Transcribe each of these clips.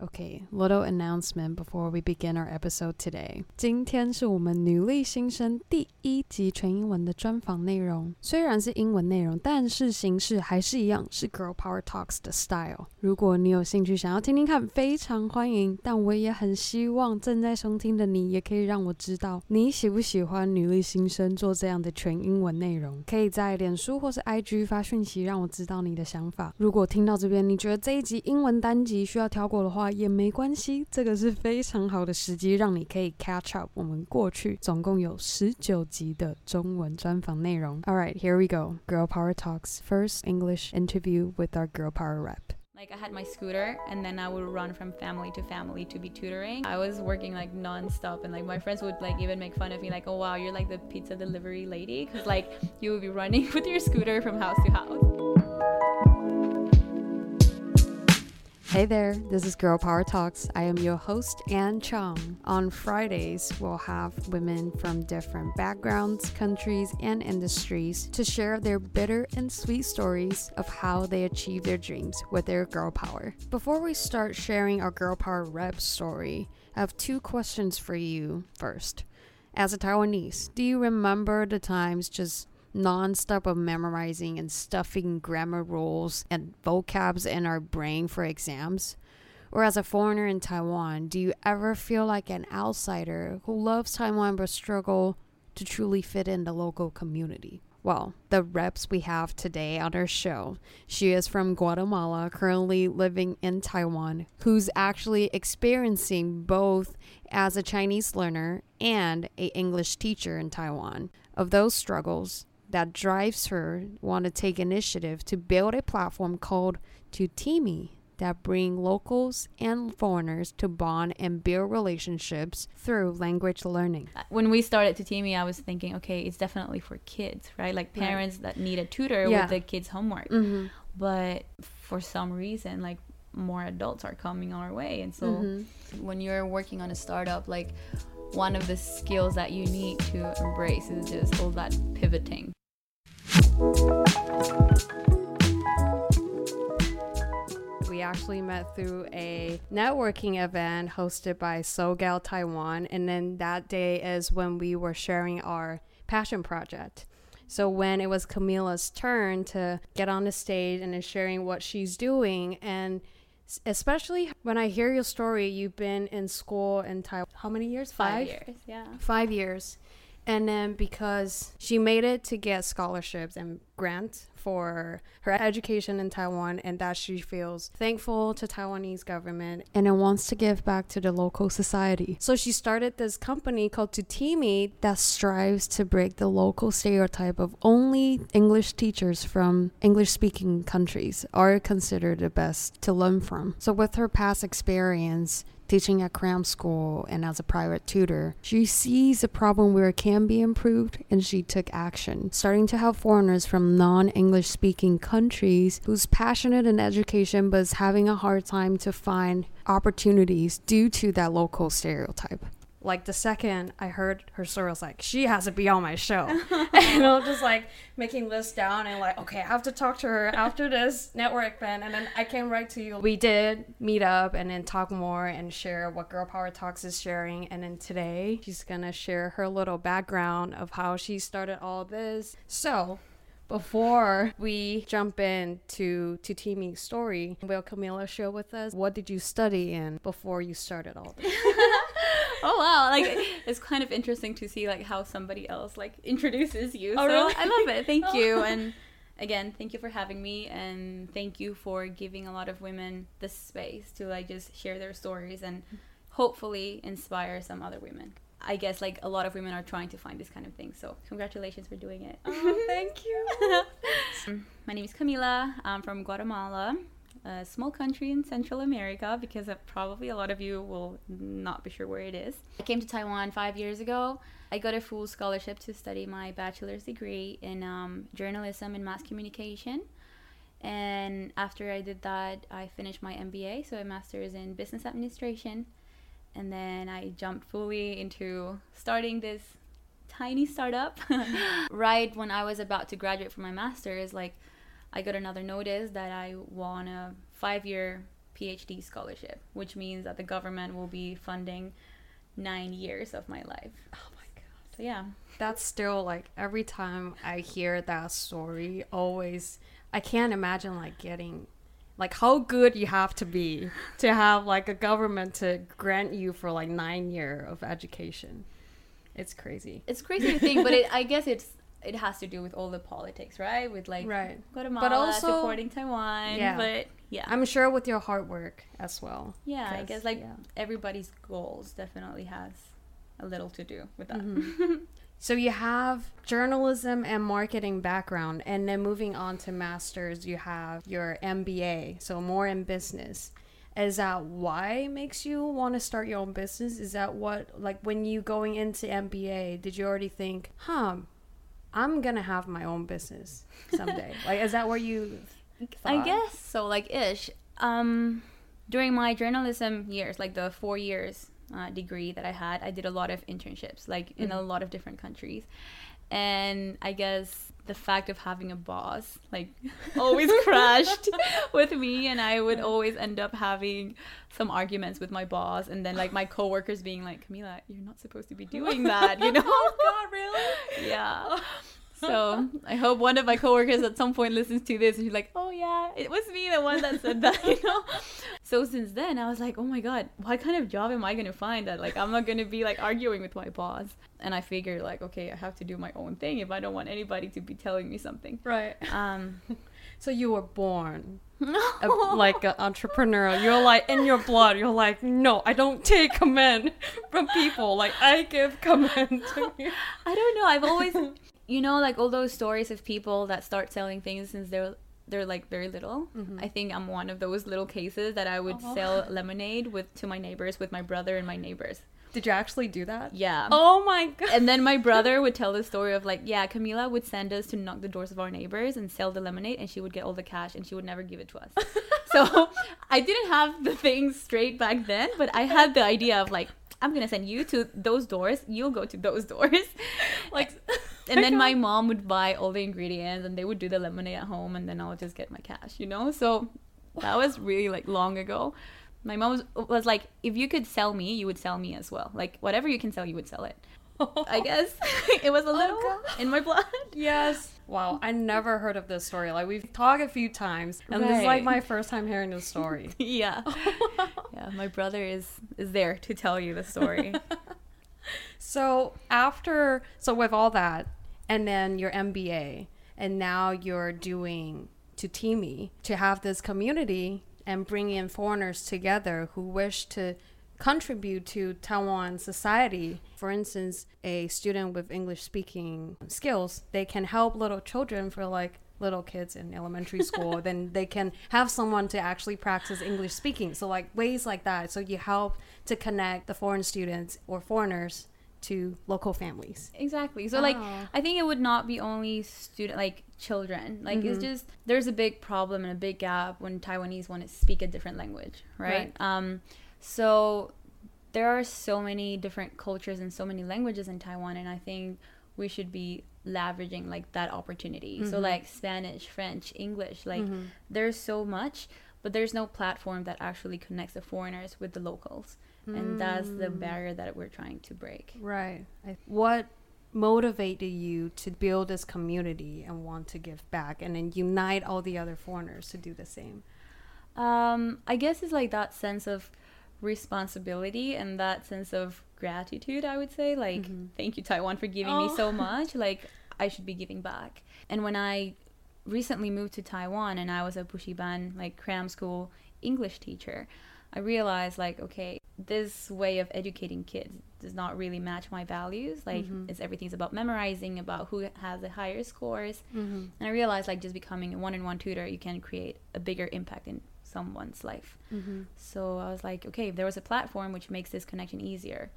Okay, little announcement before we begin our episode today. 今天是我们女力新生第一集全英文的专访内容。虽然是英文内容，但是形式还是一样，是 Girl Power Talks 的 style。如果你有兴趣想要听听看，非常欢迎。但我也很希望正在收听的你，也可以让我知道你喜不喜欢女力新生做这样的全英文内容。可以在脸书或是 IG 发讯息，让我知道你的想法。如果听到这边，你觉得这一集英文单集需要跳过的话，也没关系，这个是非常好的时机，让你可以 catch up 我们过去总共有十九集的中文专访内容。All right, here we go. Girl Power Talks first English interview with our Girl Power rep. Like I had my scooter and then I would run from family to family to be tutoring. I was working like non-stop and like my friends would like even make fun of me like, "Oh wow, you're like the pizza delivery lady" cuz like you would be running with your scooter from house to house. Hey there, this is Girl Power Talks. I am your host, Ann Chong. On Fridays, we'll have women from different backgrounds, countries, and industries to share their bitter and sweet stories of how they achieve their dreams with their girl power. Before we start sharing our girl power rep story, I have two questions for you first. As a Taiwanese, do you remember the times just non-stop of memorizing and stuffing grammar rules and vocabs in our brain for exams? Or as a foreigner in Taiwan, do you ever feel like an outsider who loves Taiwan but struggle to truly fit in the local community? Well, the reps we have today on our show, she is from Guatemala, currently living in Taiwan, who's actually experiencing both as a Chinese learner and a English teacher in Taiwan. Of those struggles, that drives her want to take initiative to build a platform called Tuteemi that bring locals and foreigners to bond and build relationships through language learning. When we started Tuteemi, I was thinking, okay, it's definitely for kids, right? Like parents that need a tutor Yeah. with the kids' homework. Mm-hmm. But for some reason, like more adults are coming our way. And so Mm-hmm. when you're working on a startup, like one of the skills that you need to embrace is just all that pivoting. We actually met through a networking event hosted by SoGal Taiwan, and then that day is when we were sharing our passion project. So when it was Camila's turn to get on the stage and then sharing what she's doing, and especially when I hear your story, you've been in school in Taiwan. How many years? Five years, yeah. five years and then because she made it to get scholarships and grants for her education in Taiwan and that she feels thankful to Taiwanese government and then wants to give back to the local society. So she started this company called Tuteemi that strives to break the local stereotype of only English teachers from English speaking countries are considered the best to learn from. So with her past experience teaching at cram school and as a private tutor, she sees a problem where it can be improved and she took action, starting to help foreigners from non English speaking countries who's passionate in education but is having a hard time to find opportunities due to that local stereotype. Like the second I heard her story, I was like, she has to be on my show. and I was just like making lists down and like, okay, I have to talk to her after this network event. And then I came right to you. We did meet up and then talk more and share what Girl Power Talks is sharing. And then today she's gonna share her little background of how she started all this. So before we jump into Tuteemi's story, will Camila share with us what did you study in before you started all this? Oh wow, like it's kind of interesting to see like how somebody else like introduces you. Oh, so really? I love it. Thank you. And again, thank you for having me and thank you for giving a lot of women the space to like just share their stories and hopefully inspire some other women. I guess like a lot of women are trying to find this kind of thing. So congratulations for doing it. oh, thank you. My name is Camila. I'm from Guatemala, a small country in Central America because probably a lot of you will not be sure where it is. I came to Taiwan five years ago. I got a full scholarship to study my bachelor's degree in um, journalism and mass communication. And after I did that, I finished my MBA, so a master's in business administration. And then I jumped fully into starting this tiny startup. right when I was about to graduate from my master's, like I got another notice that I won a five year PhD scholarship, which means that the government will be funding nine years of my life. Oh my god. So yeah, That's still like every time I hear that story, always I can't imagine like getting like how good you have to be to have like a government to grant you for like nine year of education. It's crazy. it's crazy to think, but it, I guess it's it has to do with all the politics, right? With like Right. Guatemala also- supporting Taiwan, Yeah. but yeah, I'm sure with your hard work as well. yeah, I guess like yeah. everybody's goals definitely has a little to do with that. Mhm. So you have journalism and marketing background, and then moving on to masters, you have your MBA, so more in business. Is that why makes you want to start your own business? Is that what like when you going into MBA, did you already think, huh, I'm gonna have my own business someday? like, is that where you? I guess so, like ish. Um, during my journalism years, like the four years uh, degree that I had, I did a lot of internships, like in a lot of different countries, and I guess the fact of having a boss like always crashed with me and I would always end up having some arguments with my boss and then like my coworkers being like Camila you're not supposed to be doing that you know Oh God, really? yeah. Oh. So I hope one of my coworkers at some point listens to this and she's like, "Oh yeah, it was me, the one that said that," you know. So since then, I was like, "Oh my god, what kind of job am I gonna find that like I'm not gonna be like arguing with my boss?" And I figured like, okay, I have to do my own thing if I don't want anybody to be telling me something. Right. Um, So you were born a, like an entrepreneur. You're like in your blood. You're like, no, I don't take command from people. Like I give command to you. I don't know. I've always, you know, like all those stories of people that start selling things since they're they're like very little. Mm-hmm. I think I'm one of those little cases that I would Oh. sell lemonade with to my neighbors with my brother and my neighbors. Did you actually do that? Yeah. Oh my god. And then my brother would tell the story of like, yeah, Camila would send us to knock the doors of our neighbors and sell the lemonade, and she would get all the cash, and she would never give it to us. so I didn't have the things straight back then, but I had the idea of like, I'm gonna send you to those doors, you'll go to those doors, Like, and then my mom would buy all the ingredients, and they would do the lemonade at home, and then i would just get my cash, you know. So that was really like long ago. My mom was, was like, if you could sell me, you would sell me as well. Like whatever you can sell, you would sell it. I guess it was a oh, little God. in my blood. yes. Wow, I never heard of this story. Like we've talked a few times, and this is like my first time hearing this story. yeah, yeah. My brother is is there to tell you the story. So after, so with all that, and then your MBA, and now you're doing Tuteemi to have this community and bring in foreigners together who wish to contribute to Taiwan society. For instance, a student with English speaking skills, they can help little children for like little kids in elementary school. Then they can have someone to actually practice english speaking. So like ways like that. So you help to connect the foreign students or foreigners to local families exactly. So like, Oh. I think it would not be only student like children. Like it's Mhm. just there's a big problem and a big gap when Taiwanese want to speak a different language, right? Um, so there are so many different cultures and so many languages in Taiwan, and I think we should be leveraging like that opportunity. So Mhm. like Spanish, French, English, like Mhm. there's so much, but there's no platform that actually connects the foreigners with the locals, and that's the Mm. barrier that we're trying to break. right what motivated you to build this community and want to give back and then unite all the other foreigners to do the same Um, I guess it's like that sense of responsibility and that sense of gratitude, I would say. Like, Mhm. thank you, Taiwan, for giving me Oh. so much. Like, I should be giving back. And when I recently moved to Taiwan and I was a Bushiban, like cram school English teacher, I realized, like, okay, this way of educating kids does not really match my values. Like, Mhm. it's everything's about memorizing, about who has the higher scores. mm-hmm. And I realized, like, just becoming a one on one tutor, you can create a bigger impact in someone's life. Mm-hmm. So I was like, okay, if there was a platform which makes this connection easier,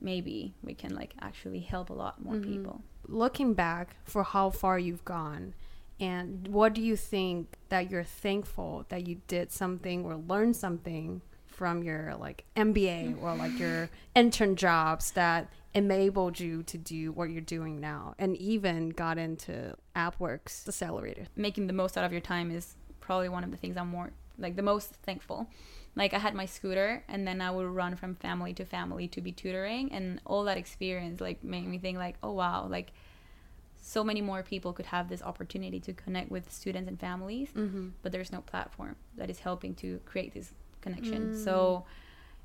maybe we can, like, actually help a lot more Mhm. people. looking back for how far you've gone and what do you think that you're thankful that you did something or learned something from your like MBA or like your intern jobs that enabled you to do what you're doing now and even got into AppWorks accelerator. Making the most out of your time is probably one of the things I'm more like the most thankful. Like I had my scooter and then I would run from family to family to be tutoring and all that experience like made me think like, oh wow, like so many more people could have this opportunity to connect with students and families, Mm-hmm. but there's no platform that is helping to create this connection. Mm. So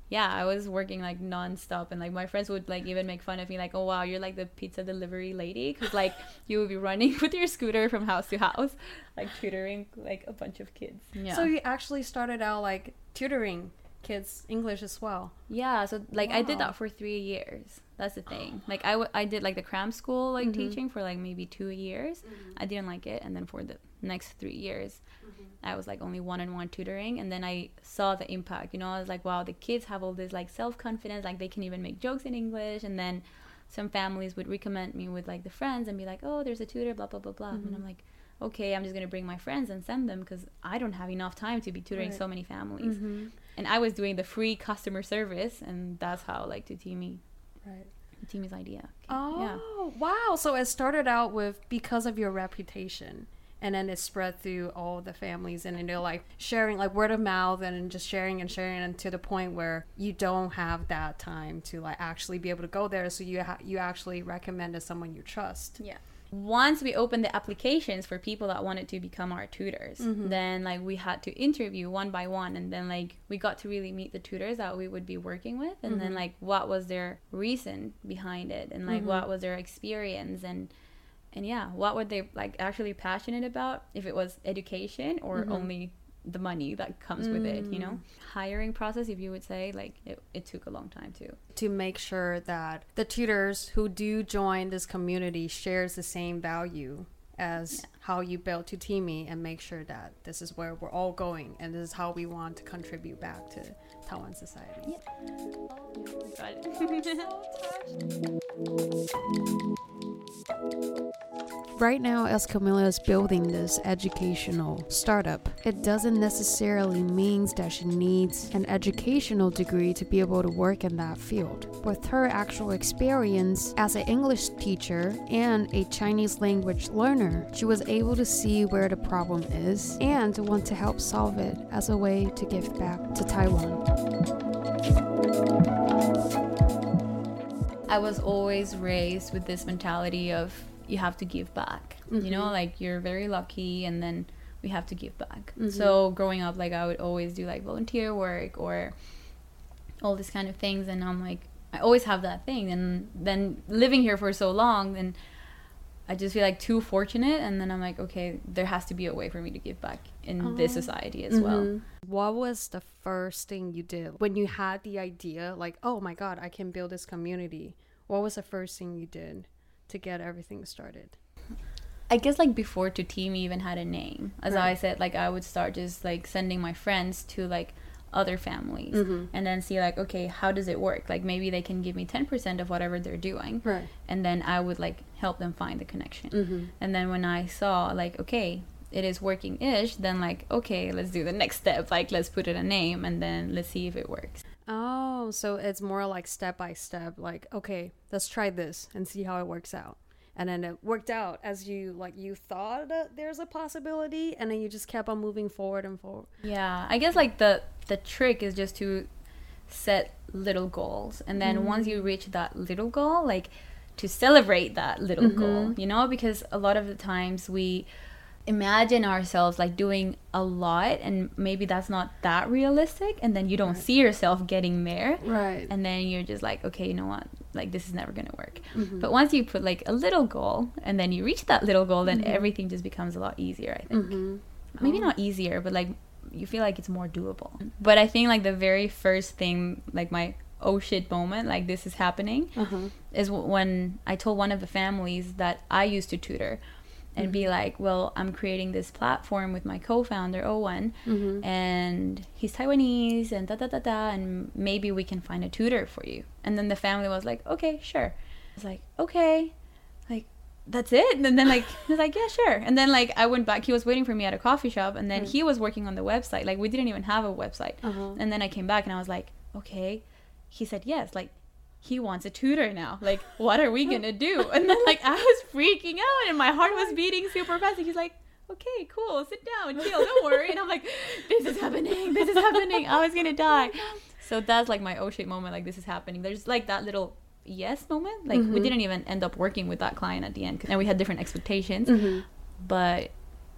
yeah, I was working like nonstop, and like my friends would like even make fun of me, like, "Oh wow, you're like the pizza delivery lady," because like you would be running with your scooter from house to house, like tutoring like a bunch of kids. Yeah. So you actually started out like tutoring kids English as well. yeah, so like I did that for three years. That's the thing. Like I, w- I did like the cram school like Mhm. teaching for like maybe two years. I didn't like it, and then for the next three years, I was like only one-on-one tutoring, and then I saw the impact. You know, I was like, wow, the kids have all this like self-confidence, like they can even make jokes in English, and then some families would recommend me with like the friends and be like, oh, there's a tutor, blah blah blah blah, and. I'm like. Okay, I'm just gonna bring my friends and send them because I don't have enough time to be tutoring Right. so many families. Mm-hmm. And I was doing the free customer service, and that's how like Tuteemi, Right. Tuteemi's idea. came. Oh wow! So it started out with because of your reputation, and then it spread through all the families, and then they're like sharing, like word of mouth, and just sharing and sharing, and to the point where you don't have that time to like actually be able to go there. So you ha- you actually recommend to someone you trust. Yeah. Once we opened the applications for people that wanted to become our tutors, Mhm. then like we had to interview one by one and then like we got to really meet the tutors that we would be working with and then Mhm. like what was their reason behind it and like Mhm. what was their experience and and yeah, what were they like actually passionate about if it was education or Mhm. only the money that comes with it, you know? Mm. Hiring process if you would say like it, it took a long time too. to make sure that the tutors who do join this community shares the same value as Yeah. how you built Tuteemi and make sure that this is where we're all going and this is how we want to contribute back to Taiwan society. Got it. Right now, as Camila is building this educational startup, it doesn't necessarily mean that she needs an educational degree to be able to work in that field. With her actual experience as an English teacher and a Chinese language learner, she was able to see where the problem is and want to help solve it as a way to give back to Taiwan. I was always raised with this mentality of you have to give back. You know, Mhm. like you're very lucky and then we have to give back. Mhm. So growing up like I would always do like volunteer work or all these kind of things and I'm like I always have that thing and then living here for so long and I just feel like too fortunate and then I'm like okay there has to be a way for me to give back in this Oh. society as well. Mhm. What was the first thing you did when you had the idea, like, oh my God, I can build this community? What was the first thing you did to get everything started? I guess like before Tuteemi even had a name. As Right. I said, like I would start just like sending my friends to like other families Mhm. and then see like okay how does it work like maybe they can give me 10% of whatever they're doing Right. and then i would like help them find the connection Mm-hmm. and then when i saw like okay it is working ish then like okay let's do the next step. Like let's put it a name and then let's see if it works. Oh, so it's more like step by step, like, okay, let's try this and see how it works out. And then it worked out as you like you thought that there's a possibility, and then you just kept on moving forward and forward. Yeah, I guess like the the trick is just to set little goals, and then mm-hmm. once you reach that little goal, like to celebrate that little mm-hmm. goal, you know, because a lot of the times we imagine ourselves like doing a lot, and maybe that's not that realistic, and then you don't Right. see yourself getting there, Right. and then you're just like, okay, you know what, like this is never gonna work. Mhm. But once you put like a little goal, and then you reach that little goal, then Mhm. everything just becomes a lot easier. I think Mhm. maybe Oh. not easier, but like you feel like it's more doable. But I think like the very first thing, like my oh shit moment, like this is happening, Uh-huh. is when I told one of the families that I used to tutor and be like, well, I'm creating this platform with my co-founder Owen, Mhm. and he's Taiwanese, and da da da da, and maybe we can find a tutor for you. And then the family was like, okay, sure. I was like, okay, like that's it. And then like he was like, yeah, sure. And then like I went back. He was waiting for me at a coffee shop, and then Right. he was working on the website. Like we didn't even have a website. Uh-huh. And then I came back and I was like, okay. He said yes. Like he wants a tutor now. Like what are we gonna do? And then like I was freaking out and my heart was beating super fast. And he's like, okay, cool, sit down, chill, don't worry. And I'm like, this is happening, this is happening. I was gonna die. So that's like my oh shit moment. Like this is happening. There's like that little yes moment. Like we Mhm. didn't even end up working with that client at the end, and we had different expectations. Mm-hmm. But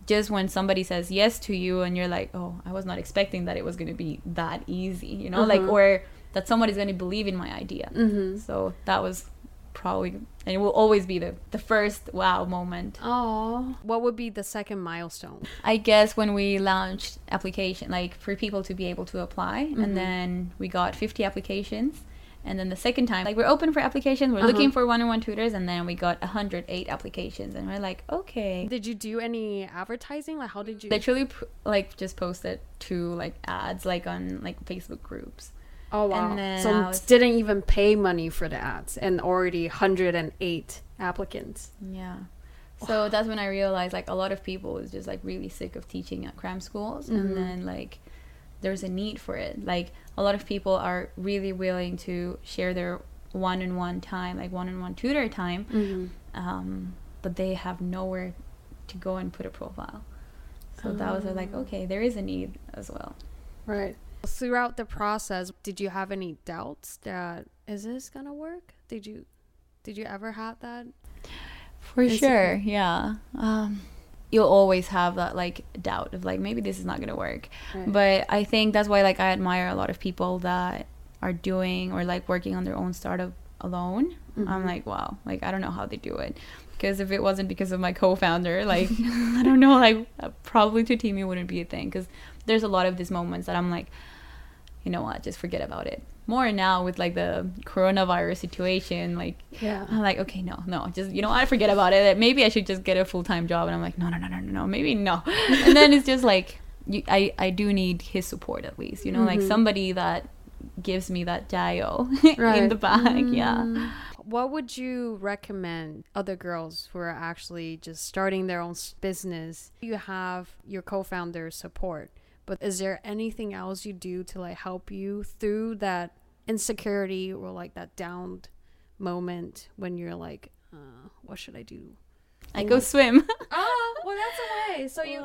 just when somebody says yes to you, and you're like, oh, I was not expecting that it was gonna be that easy, you know, like Uh-huh. or that somebody's gonna believe in my idea. Mm-hmm. So that was probably, and it will always be the the first wow moment. Oh, what would be the second milestone? I guess when we launched application, like for people to be able to apply, Mhm. and then we got 50 applications. And then the second time, like we're open for applications, we're Uh-huh. looking for one-on-one tutors, and then we got 108 applications, and we're like, okay. Did you do any advertising? Like, how did you? Literally, like just posted two like ads, like on like Facebook groups. Oh wow! and then so was- didn't even pay money for the ads, and already hundred and eight applicants. Yeah. So that's when I realized like a lot of people is just like really sick of teaching at cram schools Mhm. and then like there's a need for it. Like a lot of people are really willing to share their one-on-one time, like one-on-one tutor time, Mm-hmm. um, but they have nowhere to go and put a profile. So that was like Oh. okay, there is a need as well. Right. Throughout the process, did you have any doubts that is this gonna work? Did you, did you ever have that? For Is it- sure, yeah. Um, you'll always have that like doubt of like maybe this is not gonna work. Right. But I think that's why like I admire a lot of people that are doing or like working on their own startup alone. I'm Mhm. like, wow, like I don't know how they do it. Because if it wasn't because of my co-founder, like I don't know, like uh, probably Tuteemi wouldn't be a thing. Because there's a lot of these moments that I'm like, you know what, just forget about it. More now with like the coronavirus situation, like yeah. I'm like, okay, no, no, just you know, I forget about it. Maybe I should just get a full time job, and I'm like, no, no, no, no, no, no, maybe no. and then it's just like, you, I, I do need his support at least, you know, like Mhm. somebody that gives me that in Right. the back, yeah. Mm. What would you recommend other girls who are actually just starting their own business? You have your co-founder support, but is there anything else you do to like help you through that insecurity or like that downed moment when you're like, uh, what should I do? I go swim. Oh, well, that's a way. So you.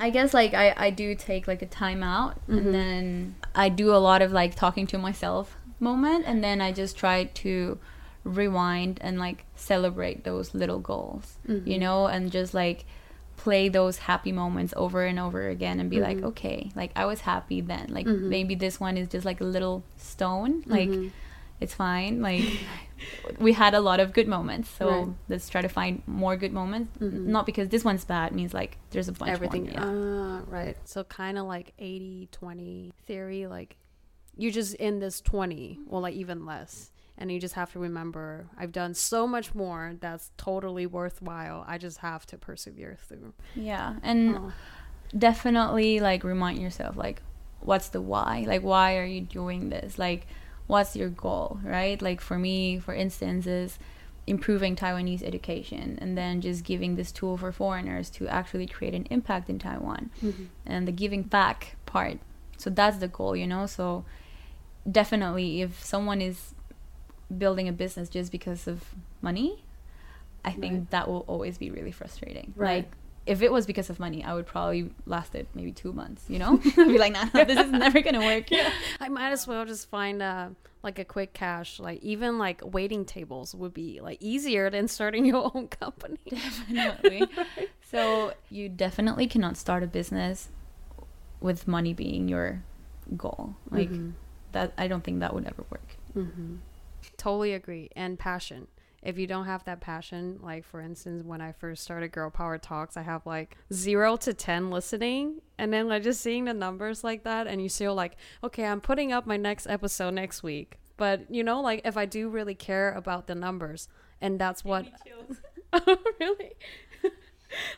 I guess like I, I do take like a time out Mhm. and then I do a lot of like talking to myself moment and then I just try to rewind and like celebrate those little goals you Mhm. know and just like play those happy moments over and over again and be like Mhm. okay like I was happy then like Mhm. maybe this one is just like a little stone like Mhm. it's fine like we had a lot of good moments so Right. let's try to find more good moments Mhm. not because this one's bad means like there's a bunch everything more, yeah. ah right so kind of like 80 20 theory like you're just in this 20 or like even less and you just have to remember i've done so much more that's totally worthwhile i just have to persevere through Yeah, and Oh. definitely like remind yourself like what's the why? Like why are you doing this? Like what's your goal, right? Like for me, for instance, is improving Taiwanese education and then just giving this tool for foreigners to actually create an impact in Taiwan Mhm. and the giving back part. So that's the goal, you know? So definitely if someone is building a business just because of money, I think Right. that will always be really frustrating. Right. Like if it was because of money, I would probably last it maybe two months, you know? I'd be like, nah, nah, this is never gonna work. i might as well just find uh like a quick cash like even like waiting tables would be like easier than starting your own company Definitely. So you definitely cannot start a business with money being your goal. Like Mhm. that I don't think that would ever work. Mm-hmm. Totally agree. And passion. If you don't have that passion, like for instance, when I first started Girl Power Talks, I have like zero to 10 listening. And then like just seeing the numbers like that, and you feel like, okay, I'm putting up my next episode next week. But you know, like if I do really care about the numbers, and that's what really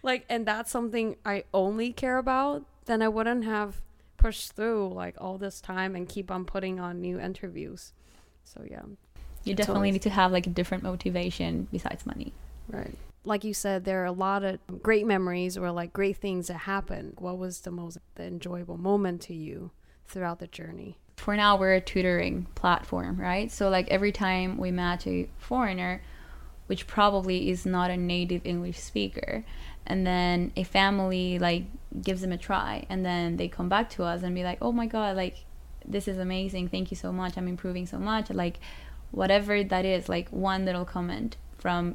like and that's something i only care about then i wouldn't have pushed through like all this time and keep on putting on new interviews so yeah You It's definitely always- need to have like a different motivation besides money. right. Like you said there are a lot of great memories or like great things that happen what was the most the enjoyable moment to you throughout the journey? For now, we're a tutoring platform, right? So like every time we match a foreigner, which probably is not a native English speaker, and then a family like gives them a try and then they come back to us and be like oh my god like this is amazing. Thank you so much. I'm improving so much. Like whatever that is like one little comment from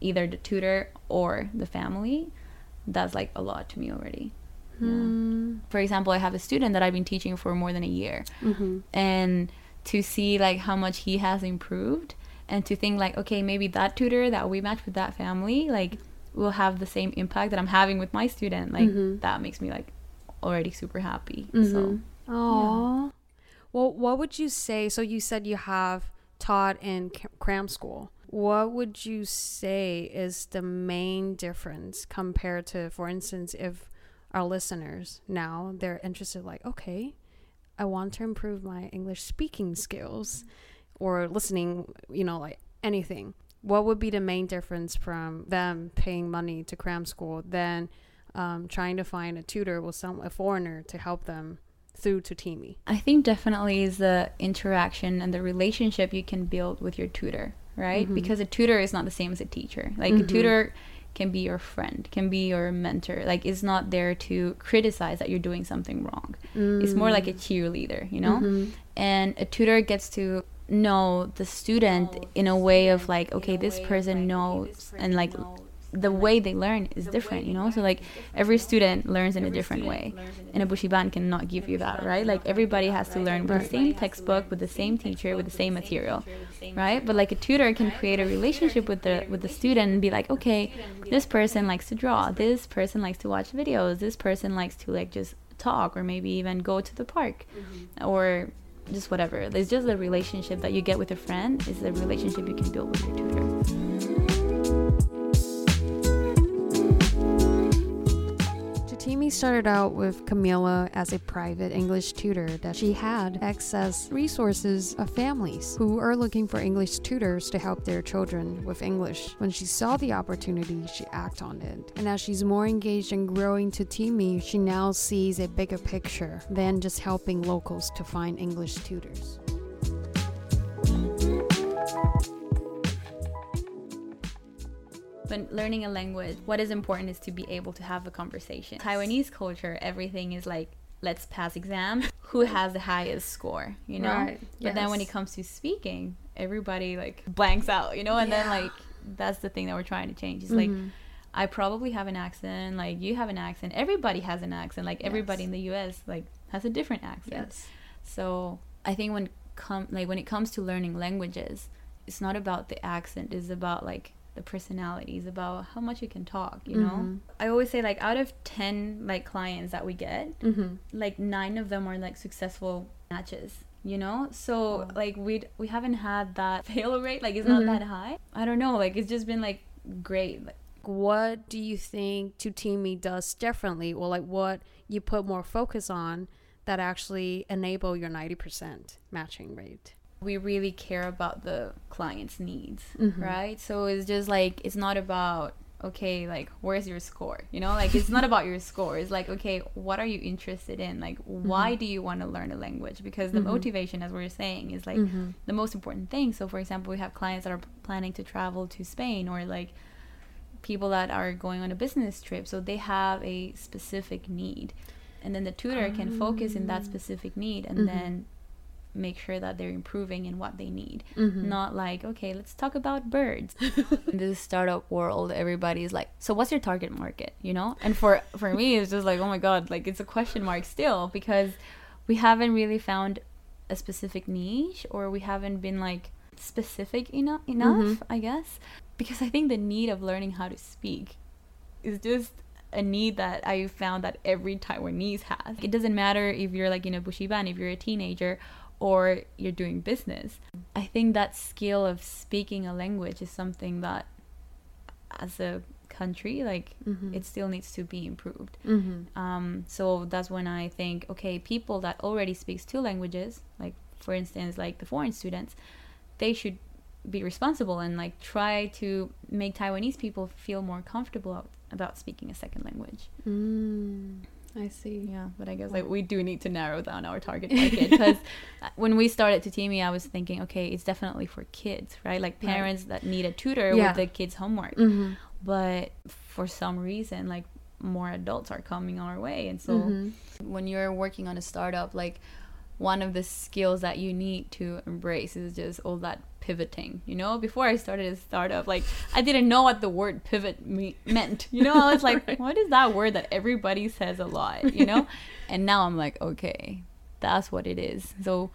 either the tutor or the family that's like a lot to me already Mm. for example i have a student that i've been teaching for more than a year Mm-hmm. and to see like how much he has improved and to think like okay maybe that tutor that we match with that family like will have the same impact that i'm having with my student like Mhm. that makes me like already super happy so Mhm. Aw. Well, what would you say? So you said you have taught in cram school. What would you say is the main difference compared to, for instance, if our listeners now they're interested, like, okay, I want to improve my English speaking skills or listening, you know, like anything. What would be the main difference from them paying money to cram school than um, trying to find a tutor with some a foreigner to help them through Tuteemi? i think definitely is the interaction and the relationship you can build with your tutor right Mhm. because a tutor is not the same as a teacher like a Mhm. tutor can be your friend can be your mentor like is not there to criticize that you're doing something wrong it's more like a cheerleader you know Mhm. and a tutor gets to know the student in a way of like okay this person knows and like the way they learn is different you know? so like every student learns in a different way. and a bushiban cannot give you that right? Like everybody has to learn with the same textbook with the same teacher with the same material right? But like a tutor can create a relationship with the with the student and be like okay this person likes to draw. this person likes to watch videos. This person likes to like just talk or maybe even go to the park or just whatever. It's just the relationship that you get with a friend. Is the relationship you can build with your tutor Tuteemi started out with Camila as a private English tutor that she had access resources of families who are looking for English tutors to help their children with English. When she saw the opportunity, she acted on it. And as she's more engaged in growing Tuteemi, she now sees a bigger picture than just helping locals to find English tutors. When learning a language what is important is to be able to have a conversation taiwanese culture everything is like let's pass exam who has the highest score you know Right, but then when it comes to speaking everybody like blanks out you know and then like that's the thing that we're trying to change it's like Mhm. i probably have an accent like you have an accent everybody has an accent like everybody Yes. in the us like has a different accent Yes. so I think when come like when it comes to learning languages, it's not about the accent. It's about like the personalities about how much you can talk. You know. Mhm. I always say like out of ten like clients that we get, Mm-hmm. like nine of them are like successful matches. You know. So Wow. like we we haven't had that fail rate. Like it's not Mhm. that high. I don't know. Like it's just been like great. Like, what do you think Tuteemi does differently? or like what you put more focus on that actually enable your 90% matching rate? We really care about the client's needs, Mhm. right? So it's just like it's not about okay, like where's your score? You know, like it's not about your score. It's like okay, what are you interested in? Like why do you want to learn a language? Because the Mhm. motivation, as we are saying, is like Mhm. the most important thing. So for example, we have clients that are planning to travel to Spain or like people that are going on a business trip, so they have a specific need. And then the tutor can focus in that specific need and Mhm. then make sure that they're improving in what they need. Mhm. Not like, okay, let's talk about birds. in this startup world, everybody's like, so what's your target market? You know? And for for me it's just like, oh my god, like it's a question mark still because we haven't really found a specific niche or we haven't been like specific enough enough, Mhm. I guess. Because I think the need of learning how to speak is just a need that I found that every Taiwanese has. It doesn't matter if you're like in a bushiban, if you're a teenager or you're doing business. I think that skill of speaking a language is something that as a country like Mhm. it still needs to be improved. Mhm. Um, so that's when I think, okay, people that already speaks two languages, like for instance, like the foreign students, they should be responsible and like try to make Taiwanese people feel more comfortable about speaking a second language. Mm, I see. Yeah, but I guess like we do need to narrow down our target market because when we started Tuteemi, I was thinking, okay, it's definitely for kids, right? Like Right. parents that need a tutor Yeah. with the kids' homework. Mhm. but for some reason like more adults are coming our way and so Mm-hmm. when you're working on a startup like one of the skills that you need to embrace is just all that pivoting you know? Before i started a startup like i didn't know what the word pivot me- meant you know? I was like Right. what is that word that everybody says a lot you know? And now i'm like okay that's what it is. So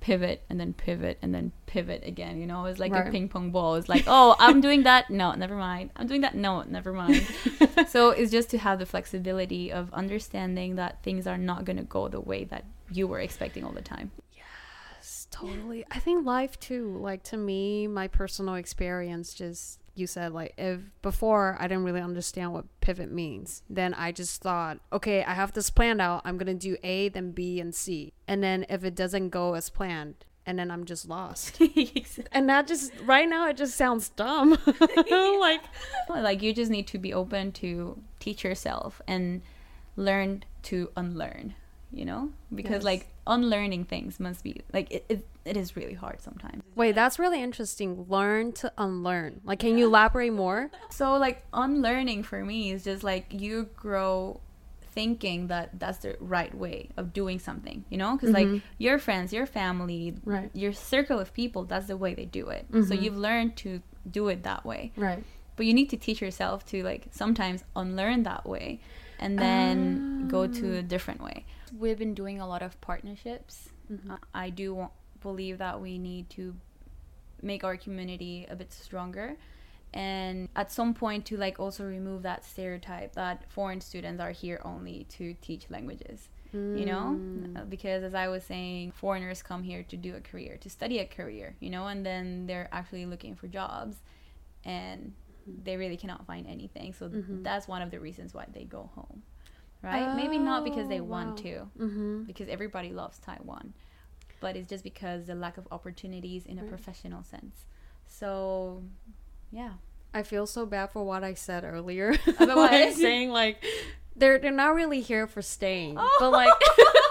pivot and then pivot and then pivot again you know? It's like Right. a ping pong ball. It's like oh i'm doing that. No never mind. I'm doing that. No never mind. So it's just to have the flexibility of understanding that things are not going to go the way that you were expecting all the time totally. I think life too. Like to me, my personal experience just you said like if before I didn't really understand what pivot means, then I just thought, okay, I have this planned out. I'm gonna do A, then B, and C, and then if it doesn't go as planned, and then I'm just lost. and that just right now it just sounds dumb. like like you just need to be open to teach yourself and learn to unlearn you know because Yes. like unlearning things must be like it, it, it is really hard sometimes wait, that's really interesting. Learn to unlearn. Like, can you elaborate more? so like unlearning for me is just like you grow thinking that that's the right way of doing something you know because like Mhm. your friends your family Right. your circle of people that's the way they do it so Mhm. you've learned to do it that way Right. but you need to teach yourself to like sometimes unlearn that way and then go to a different way we've been doing a lot of partnerships Mhm. Uh, i do wa- believe that we need to make our community a bit stronger and at some point to like also remove that stereotype that foreign students are here only to teach languages you know Mm. Uh, because as i was saying foreigners come here to do a career to study a career you know and then they're actually looking for jobs and they really cannot find anything so Mhm. that's one of the reasons why they go home right maybe not because they Oh, want to Mm-hmm. because everybody loves taiwan but it's just because the lack of opportunities in a Right. professional sense so yeah I feel so bad for what I said earlier. About what? like saying like they're they're not really here for staying, Oh. but like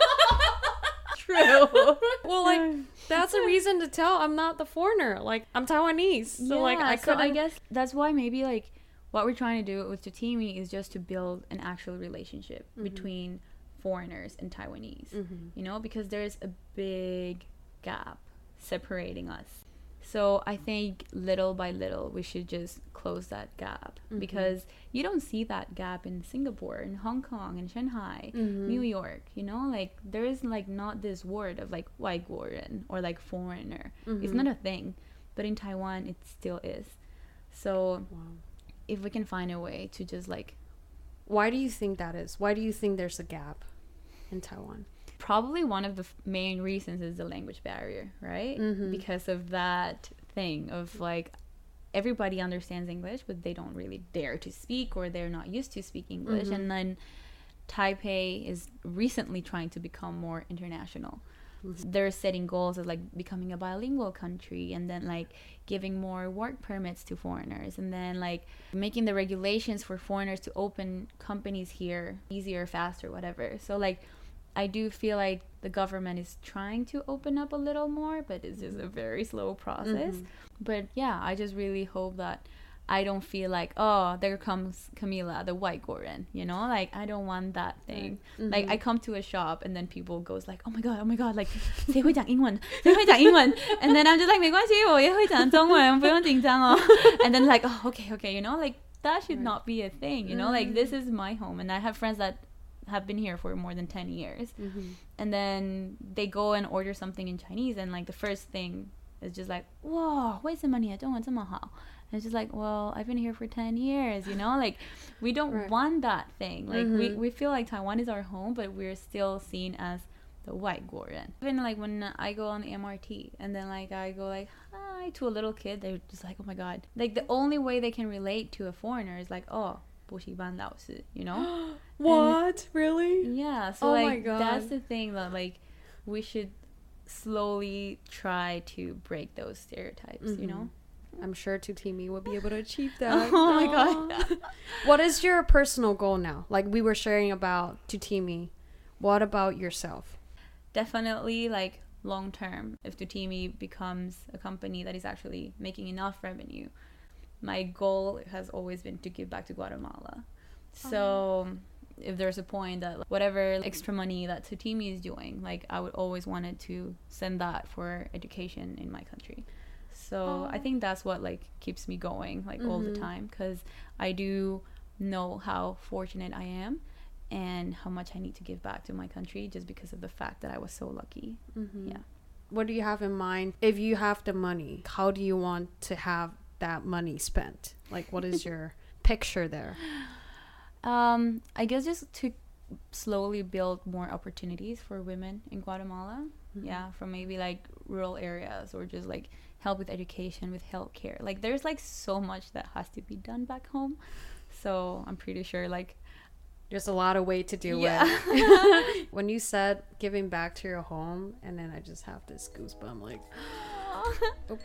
true well like that's a reason to tell I'm not the foreigner. Like I'm Taiwanese, so like I so could I guess that's why maybe like what we're trying to do with Tuteemi is just to build an actual relationship Mhm. between foreigners and Taiwanese. Mhm. You know, because there's a big gap separating us. So I think little by little we should just close that gap mm-hmm. because you don't see that gap in Singapore, in Hong Kong, in Shanghai, mm-hmm. New York. You know, like there is like not this word of like white Warren or like foreigner. Mm-hmm. It's not mm-hmm. a thing, but in Taiwan it still is. So wow. if we can find a way to just like, why do you think that is? Why do you think there's a gap in Taiwan? Probably one of the f- main reasons is the language barrier, right? Mhm. Because of that thing of like everybody understands English, but they don't really dare to speak or they're not used to speak English. Mhm. And then Taipei is recently trying to become more international. Mhm. They're setting goals of like becoming a bilingual country and then like giving more work permits to foreigners and then like making the regulations for foreigners to open companies here easier, faster, whatever. So like I do feel like the government is trying to open up a little more, but it's just a very slow process. Mhm. But yeah, I just really hope that I don't feel like, oh, there comes Camila, the white Goran, you know? Like I don't want that thing. Like Mhm. I come to a shop and then people goes like, oh my god, oh my god, like 谁会讲英文？谁会讲英文？And then I'm just like 没关系，我也会讲中文，不用紧张哦。And then like, oh, okay, okay, you know, like that should Right. not be a thing, you know? Like this is my home, and I have friends that have been here for more than 10 years mm-hmm. and then they go and order something in chinese and like the first thing is just like whoa waste the money i don't want some mahal and it's just like well i've been here for 10 years you know like we don't right. want that thing like mm-hmm. we, we feel like taiwan is our home but we're still seen as the white Goran. Even like when I go on the MRT and then like I go like hi to a little kid, they're just like, oh my god. Like the only way they can relate to a foreigner is like, oh, 补习班老师 you know what and really yeah so oh that's the thing that like we should slowly try to break those stereotypes hmm. you know mm-hmm. I'm sure Tuteemi will be able to achieve that. oh my god. what is your personal goal now? Like we were sharing about Tuteemi. What about yourself? Definitely like long term if Tuteemi becomes a company that is actually making enough revenue my goal has always been to give back to Guatemala. So if there's a point that whatever extra money that Tuteemi is doing, like I would always wanted to send that for education in my country. So I Oh. think that's what like keeps me going like all the Mhm. time because I do know how fortunate I am and how much I need to give back to my country just because of the fact that I was so lucky. Mhm. Yeah. What do you have in mind? If you have the money, how do you want to have that money spent? Like, what is your picture there? Um, I guess just to slowly build more opportunities for women in Guatemala. Mm-hmm. Yeah, from maybe like rural areas or just like help with education, with healthcare. Like there's like so much that has to be done back home. So I'm pretty sure like There's a lot of way to do Yeah. it. when you said giving back to your home, and then I just have this goosebump, like, oh,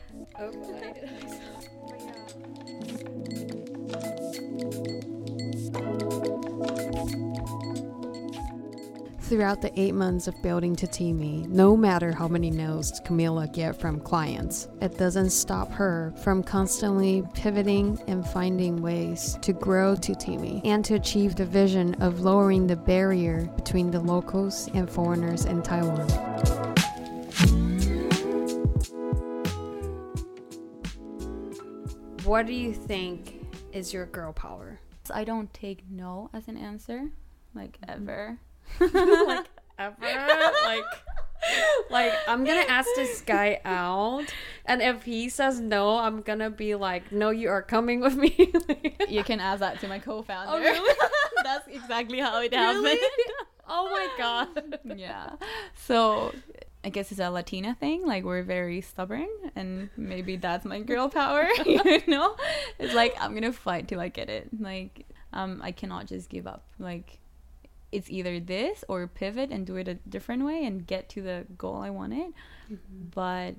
Throughout the eight months of building Tuteemi, no matter how many no's Camila get from clients, it doesn't stop her from constantly pivoting and finding ways to grow Tuteemi and to achieve the vision of lowering the barrier between the locals and foreigners in Taiwan. What do you think is your girl power? I don't take no as an answer, like mm-hmm. ever. like ever like like i'm gonna ask this guy out and if he says no i'm gonna be like no you are coming with me you can ask that to my co-founder. Oh, really? That's exactly how it Really? happened. oh my god yeah. So I guess it's a Latina thing. Like we're very stubborn, and maybe that's my girl power. you know, it's like I'm gonna fight till I get it. Like um, I cannot just give up. Like it's either this or pivot and do it a different way and get to the goal I wanted. But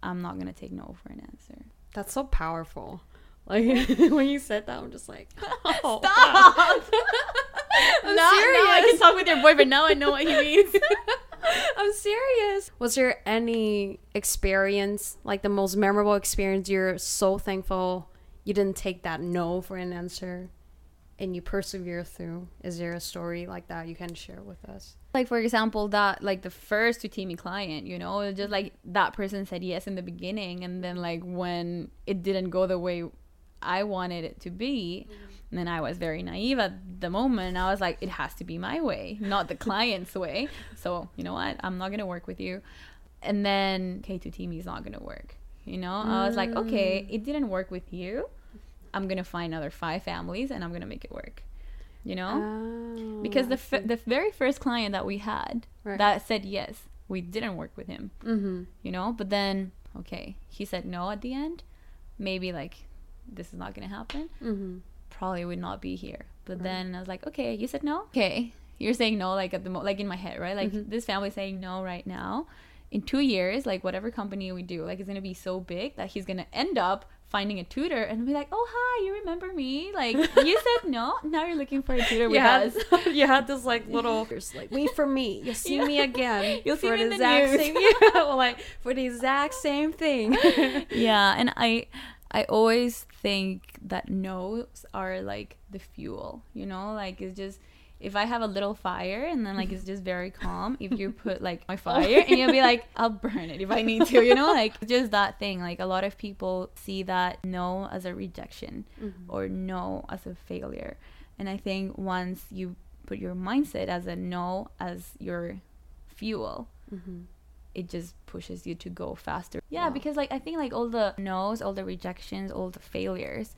I'm not gonna take no for an answer. that's so powerful like when you said that i'm just like oh, Stop! I'm now, now I can talk with your boyfriend. Now I know what he means. I'm serious. Was there any experience, like the most memorable experience, you're so thankful you didn't take that no for an answer and you persevere through? Is there a story like that you can share with us? like for example that like the first Tuteemi client you know just like that person said yes in the beginning and then like when it didn't go the way i wanted it to be. And then i was very naive at the moment. I was like it has to be my way not the client's way. So you know what? I'm not gonna work with you. And then okay Tuteemi is not gonna work you know? I was like okay it didn't work with you. I'm gonna find another five families and i'm gonna make it work you know? Oh, because the f- the very first client that we had Right. that said yes, we didn't work with him, mm-hmm. you know. But then, okay, he said no at the end. Maybe like this is not gonna happen. Mm-hmm. Probably would not be here. But Right. then I was like, okay, you said no. Okay, you're saying no, like at the mo- like in my head, right? Like Mhm. this family saying no right now. In two years, like whatever company we do, like it's gonna be so big that he's gonna end up finding a tutor and be like, oh hi, you remember me? Like you said no, now you're looking for a tutor with You had, us. you had this like little like wait for me you'll see Yeah. me again You'll see for me the the exact news. same yeah, well, like for the exact same thing yeah and i i always think that no's are like the fuel you know? Like it's just if i have a little fire and then like it's just very calm if you put like my fire and you'll be like i'll burn it if i need to you know? Like just that thing. Like a lot of people see that no as a rejection or no as a failure. And i think once you put your mindset as a no as your fuel mm-hmm. It just pushes you to go faster. Yeah, Wow. because like I think like all the no's, all the rejections, all the failures,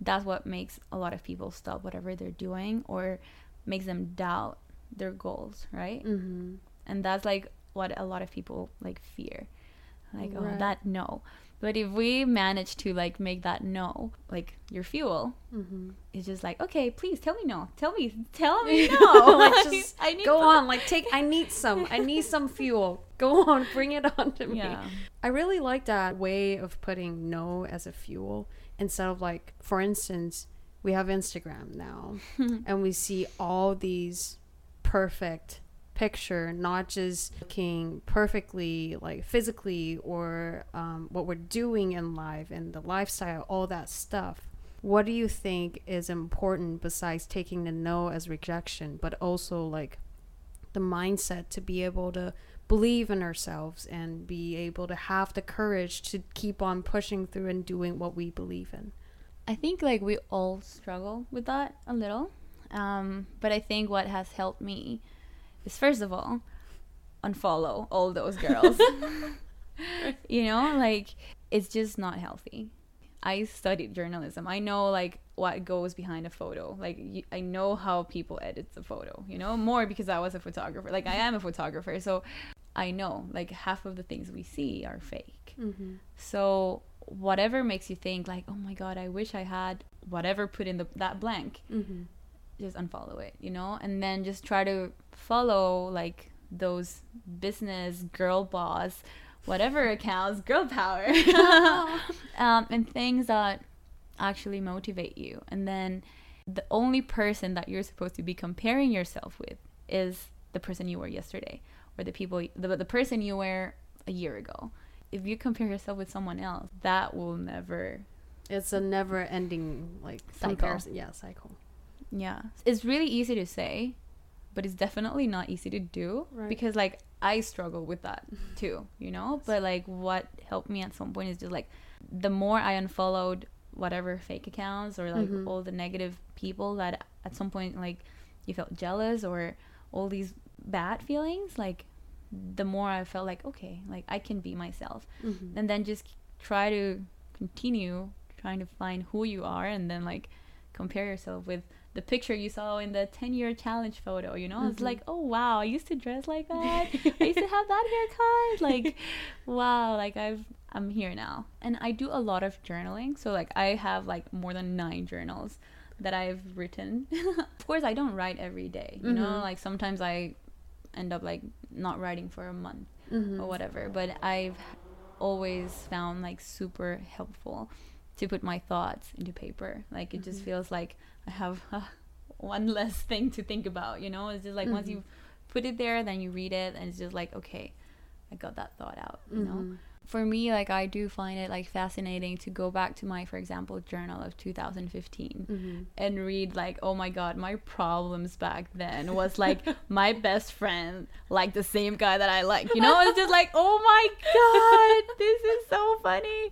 that's what makes a lot of people stop whatever they're doing or makes them doubt their goals, right? Mm-hmm. And that's like what a lot of people like fear. Like, oh, that no. But if we manage to like make that no like your fuel, Mm-hmm. it's just like, okay, please tell me no. Tell me, tell me no. like just I need go some- on like take i need some i need some fuel go on bring it on to me Yeah. i really like that way of putting no as a fuel instead of like for instance we have instagram now and we see all these perfect picture, not just looking perfectly, like physically, or um, what we're doing in life and the lifestyle, all that stuff. What do you think is important besides taking the no as rejection, but also like the mindset to be able to believe in ourselves and be able to have the courage to keep on pushing through and doing what we believe in? I think like we all struggle with that a little. Um, but I think what has helped me is first of all, unfollow all those girls. you know, like it's just not healthy. I studied journalism. I know like what goes behind a photo. Like y- I know how people edit the photo. You know more because I was a photographer. Like I am a photographer, so I know like half of the things we see are fake. Mm-hmm. So whatever makes you think like, oh my god, I wish I had whatever put in the that blank. Mm-hmm. Just unfollow it, you know, and then just try to follow like those business girl boss whatever accounts girl power um, and things that actually motivate you and then the only person that you're supposed to be comparing yourself with is the person you were yesterday or the people the, the person you were a year ago if you compare yourself with someone else that will never It's a never ending like Cycle. comparison. Yeah, cycle. Yeah it's really easy to say but it's definitely not easy to do Right. because like i struggle with that too you know but like what helped me at some point is just like the more i unfollowed whatever fake accounts or like Mhm. all the negative people that at some point like you felt jealous or all these bad feelings like the more i felt like okay like i can be myself Mm-hmm. and then just try to continue trying to find who you are and then like compare yourself with the picture you saw in the 10 year challenge photo you know? It's Mhm. like oh wow i used to dress like that. I used to have that haircut. Like wow like i've i'm here now. And i do a lot of journaling. So like i have like more than nine journals that i've written. Of course i don't write every day you know? Mhm. like sometimes i end up like not writing for a month Mm-hmm. or whatever. But i've always found like super helpful to put my thoughts into paper. Like it just Mhm. feels like i have uh, one less thing to think about you know it's just like once Mhm. you put it there then you read it and it's just like okay i got that thought out you know Mhm. For me like i do find it like fascinating to go back to my for example journal of 2015 Mm-hmm. and read like oh my god my problems back then was like my best friend like the same guy that i like. You know it's just like oh my god this is so funny.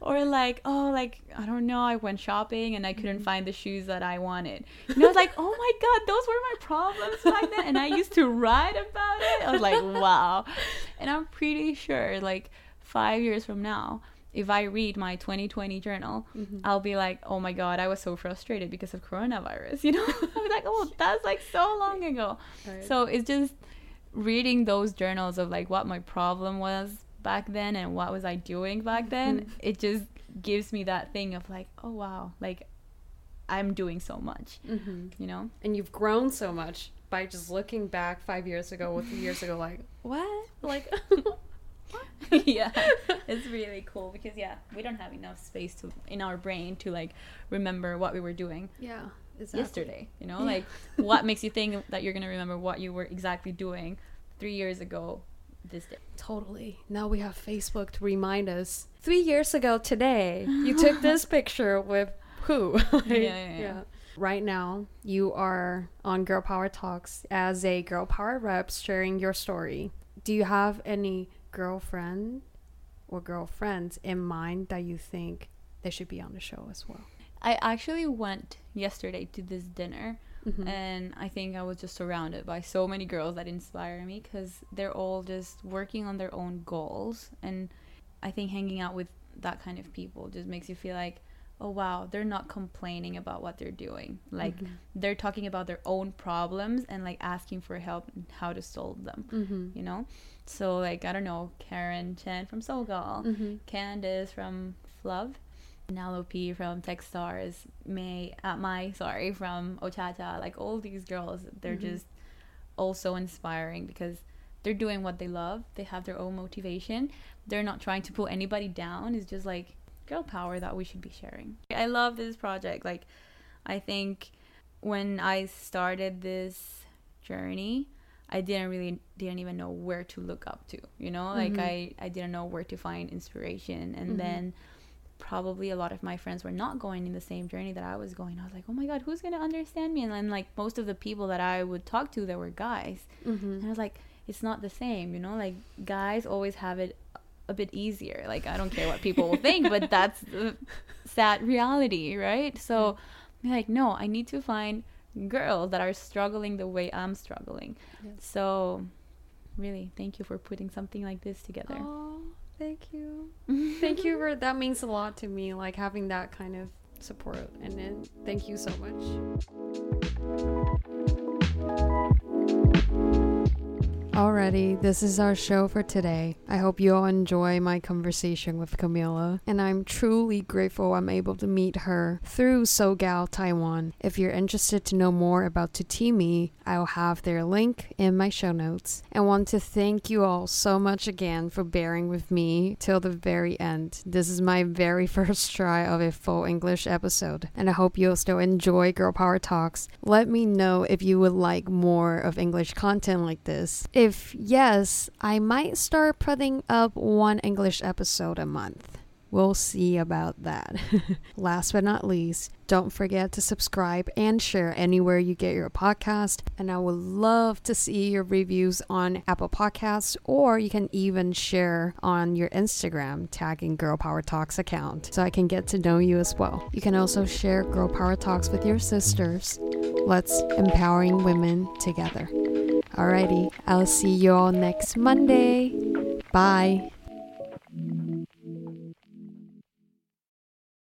Or like oh like i don't know i went shopping and i couldn't find the shoes that i wanted. You know it's like oh my god those were my problems back then. And i used to write about it. I was like wow. And i'm pretty sure like five years from now if i read my 2020 journal Mm-hmm. I'll be like, oh my god, I was so frustrated because of coronavirus. You know, I'll be like, oh, that's like so long ago. Right. So it's just reading those journals of like what my problem was back then and what was I doing back then. Mhm. It just gives me that thing of like, oh wow, like I'm doing so much. Mm-hmm. You know? And you've grown so much by just looking back five years ago three years ago, like what? Like, yeah, it's really cool because yeah, we don't have enough space to in our brain to like remember what we were doing. yeah, exactly. yesterday you know Yeah. like what makes you think that you're gonna remember what you were exactly doing three years ago this day Totally. Now we have Facebook to remind us. Three years ago today, you took this picture with who? Like, Yeah, yeah, yeah. Right now, you are on Girl Power Talks as a Girl Power rep sharing your story. Do you have any girlfriend or girlfriends in mind that you think they should be on the show as well? i actually went yesterday to this dinner Mhm. and i think i was just surrounded by so many girls that inspire me because they're all just working on their own goals and i think hanging out with that kind of people just makes you feel like oh wow they're not complaining about what they're doing like Mhm. they're talking about their own problems and like asking for help and how to solve them Mhm. you know so like i don't know karen chen from sogal Mhm. candace from fluv Nalope from Techstars, May, uh, Mai, sorry, from Ochata, like all these girls, they're Mhm. just all so inspiring because they're doing what they love. They have their own motivation. They're not trying to pull anybody down. It's just like girl power that we should be sharing. I love this project. Like, I think when I started this journey, I didn't really didn't even know where to look up to, you know? Like Mhm. I I didn't know where to find inspiration and Mhm. then probably a lot of my friends were not going in the same journey that I was going. I was like, "Oh my god, who's going to understand me?" And then like most of the people that I would talk to there were guys. Mm-hmm. And I was like, it's not the same, you know? Like guys always have it a bit easier. Like I don't care what people will think, but that's the sad reality, right? So I'm like, no, I need to find girls that are struggling the way I'm struggling. Yes. So really, thank you for putting something like this together. Oh, thank you. Thank you for that means a lot to me, like having that kind of support. And then thank you so much. Alrighty, this is our show for today. I hope you all enjoy my conversation with Camila, and I'm truly grateful I'm able to meet her through SoGal, Taiwan. If you're interested to know more about Tuteemi, I'll have their link in my show notes. And want to thank you all so much again for bearing with me till the very end. This is my very first try of a full English episode, and I hope you'll still enjoy Girl Power Talks. Let me know if you would like more of English content like this. If yes, I might start putting up one English episode a month. We'll see about that. Last but not least, don't forget to subscribe and share anywhere you get your podcast. And I would love to see your reviews on Apple Podcasts, or you can even share on your Instagram, tagging Girl Power Talks account, so I can get to know you as well. You can also share Girl Power Talks with your sisters. Let's empowering women together. Alrighty, I'll see you all next Monday. Bye.